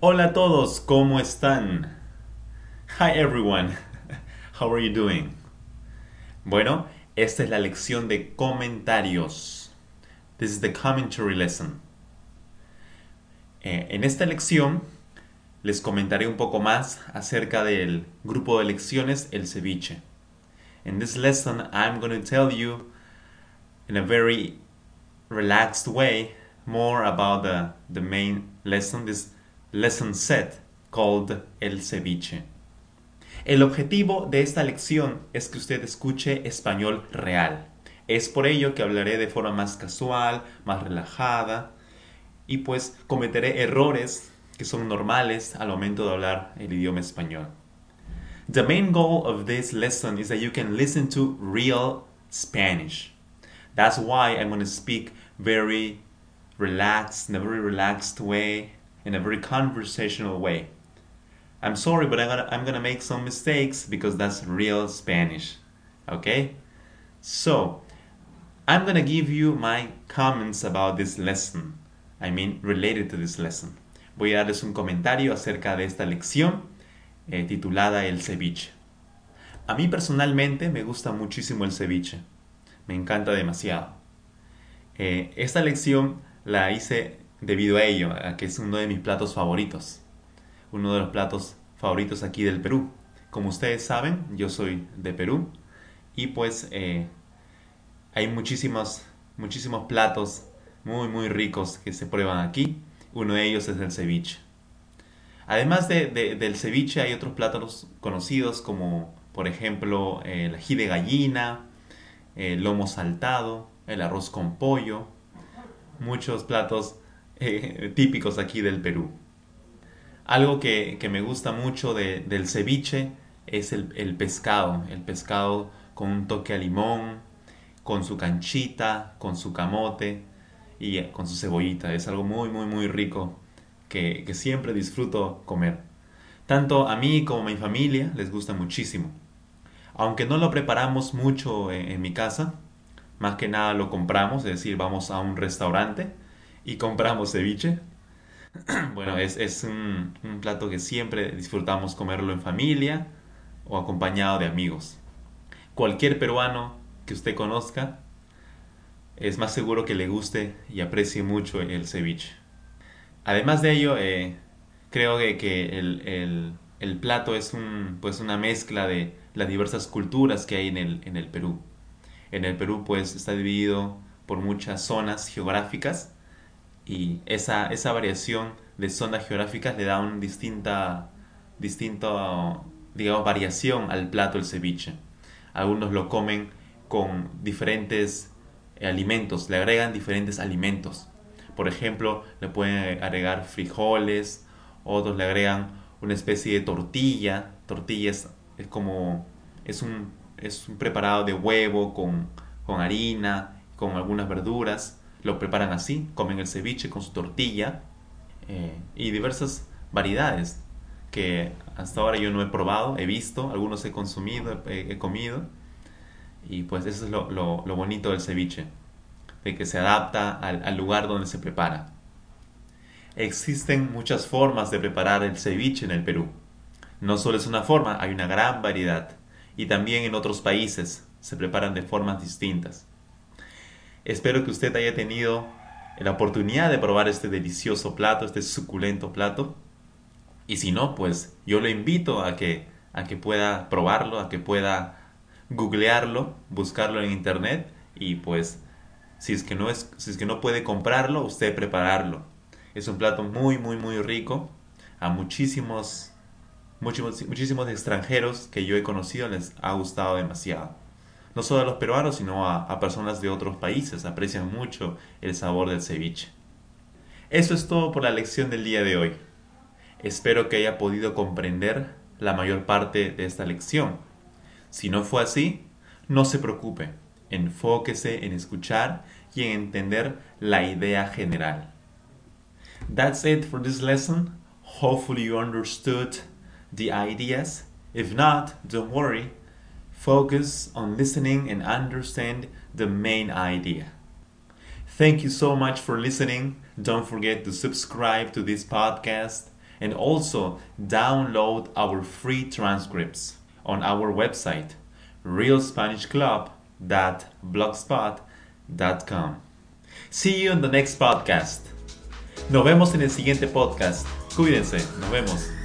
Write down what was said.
Hola a todos, ¿cómo están? Hi everyone, how are you doing? Bueno, esta es la lección de comentarios. This is the commentary lesson. Eh, en esta lección les comentaré un poco más acerca del grupo de lecciones El Ceviche. In this lesson, I'm going to tell you in a very relaxed way more about the, the main lesson, this lesson set called El Ceviche. El objetivo de esta lección es que usted escuche español real. Es por ello que hablaré de forma más casual, más relajada y pues cometeré errores que son normales al momento de hablar el idioma español. The main goal of this lesson is that you can listen to real Spanish. That's why I'm going to speak very relaxed, in a very relaxed way, in a very conversational way. I'm sorry, but I'm gonna, I'm make some mistakes because that's real Spanish. Okay? So, I'm gonna give you my comments about this lesson. I mean, related to this lesson. Voy a darles un comentario acerca de esta lección eh, titulada El ceviche. A mí personalmente me gusta muchísimo el ceviche. Me encanta demasiado. Eh, esta lección la hice debido a ello, a que es uno de mis platos favoritos. Uno de los platos favoritos aquí del Perú. Como ustedes saben, yo soy de Perú y pues eh, hay muchísimos, muchísimos platos muy muy ricos que se prueban aquí. Uno de ellos es el ceviche. Además de, de, del ceviche hay otros platos conocidos como por ejemplo el ají de gallina, el lomo saltado, el arroz con pollo, muchos platos eh, típicos aquí del Perú. Algo que, que me gusta mucho de, del ceviche es el, el, pescado, el pescado con un toque a limón, con su canchita, con su camote y con su cebollita. Es algo muy, muy, muy rico que, que siempre disfruto comer. Tanto a mí como a mi familia les gusta muchísimo. Aunque no lo preparamos mucho en, en mi casa, más que nada lo compramos, es decir, vamos a un restaurante y compramos ceviche. bueno, es, es un, plato que siempre disfrutamos comerlo en familia o acompañado de amigos. Cualquier peruano que usted conozca es más seguro que le guste y aprecie mucho el ceviche. Además de ello, eh, creo que, que el, el, el, plato es un, pues una mezcla de las diversas culturas que hay en el, en el Perú. En el Perú pues está dividido por muchas zonas geográficas y esa, esa variación de zonas geográficas le da una distinta, distinto, digamos, variación al plato del ceviche. Algunos lo comen con diferentes alimentos, le agregan diferentes alimentos. Por ejemplo, le pueden agregar frijoles, otros le agregan una especie de tortilla. Tortilla es, es como, es un, es un preparado de huevo con, con harina, con algunas verduras lo preparan así, comen el ceviche con su tortilla eh, y diversas variedades que hasta ahora yo no he probado, he visto, algunos he consumido, he, comido y pues eso es lo, lo, lo, bonito del ceviche, de que se adapta al, al lugar donde se prepara. Existen muchas formas de preparar el ceviche en el Perú. No solo es una forma, hay una gran variedad. Y también en otros países se preparan de formas distintas. Espero que usted haya tenido la oportunidad de probar este delicioso plato, este suculento plato. Y si no, pues yo le invito a que, a que pueda probarlo, a que pueda googlearlo, buscarlo en internet y pues si es que no, es, si es que no puede comprarlo, usted prepararlo. Es un plato muy, muy, muy rico. A muchísimos, muchísimos, muchísimos extranjeros que yo he conocido les ha gustado demasiado no solo a los peruanos, sino a, personas de otros países. Aprecian mucho el sabor del ceviche. Eso es todo por la lección del día de hoy. Espero que haya podido comprender la mayor parte de esta lección. Si no fue así, no se preocupe, enfóquese en escuchar y en entender la idea general. That's it for this lesson. Hopefully you understood the ideas. If not, don't worry. Focus on listening and understand the main idea. Thank you so much for listening. Don't forget to subscribe to this podcast and also download our free transcripts on our website realspanishclub.blogspot.com. See you in the next podcast. Nos vemos en el siguiente podcast. Cuídense. Nos vemos.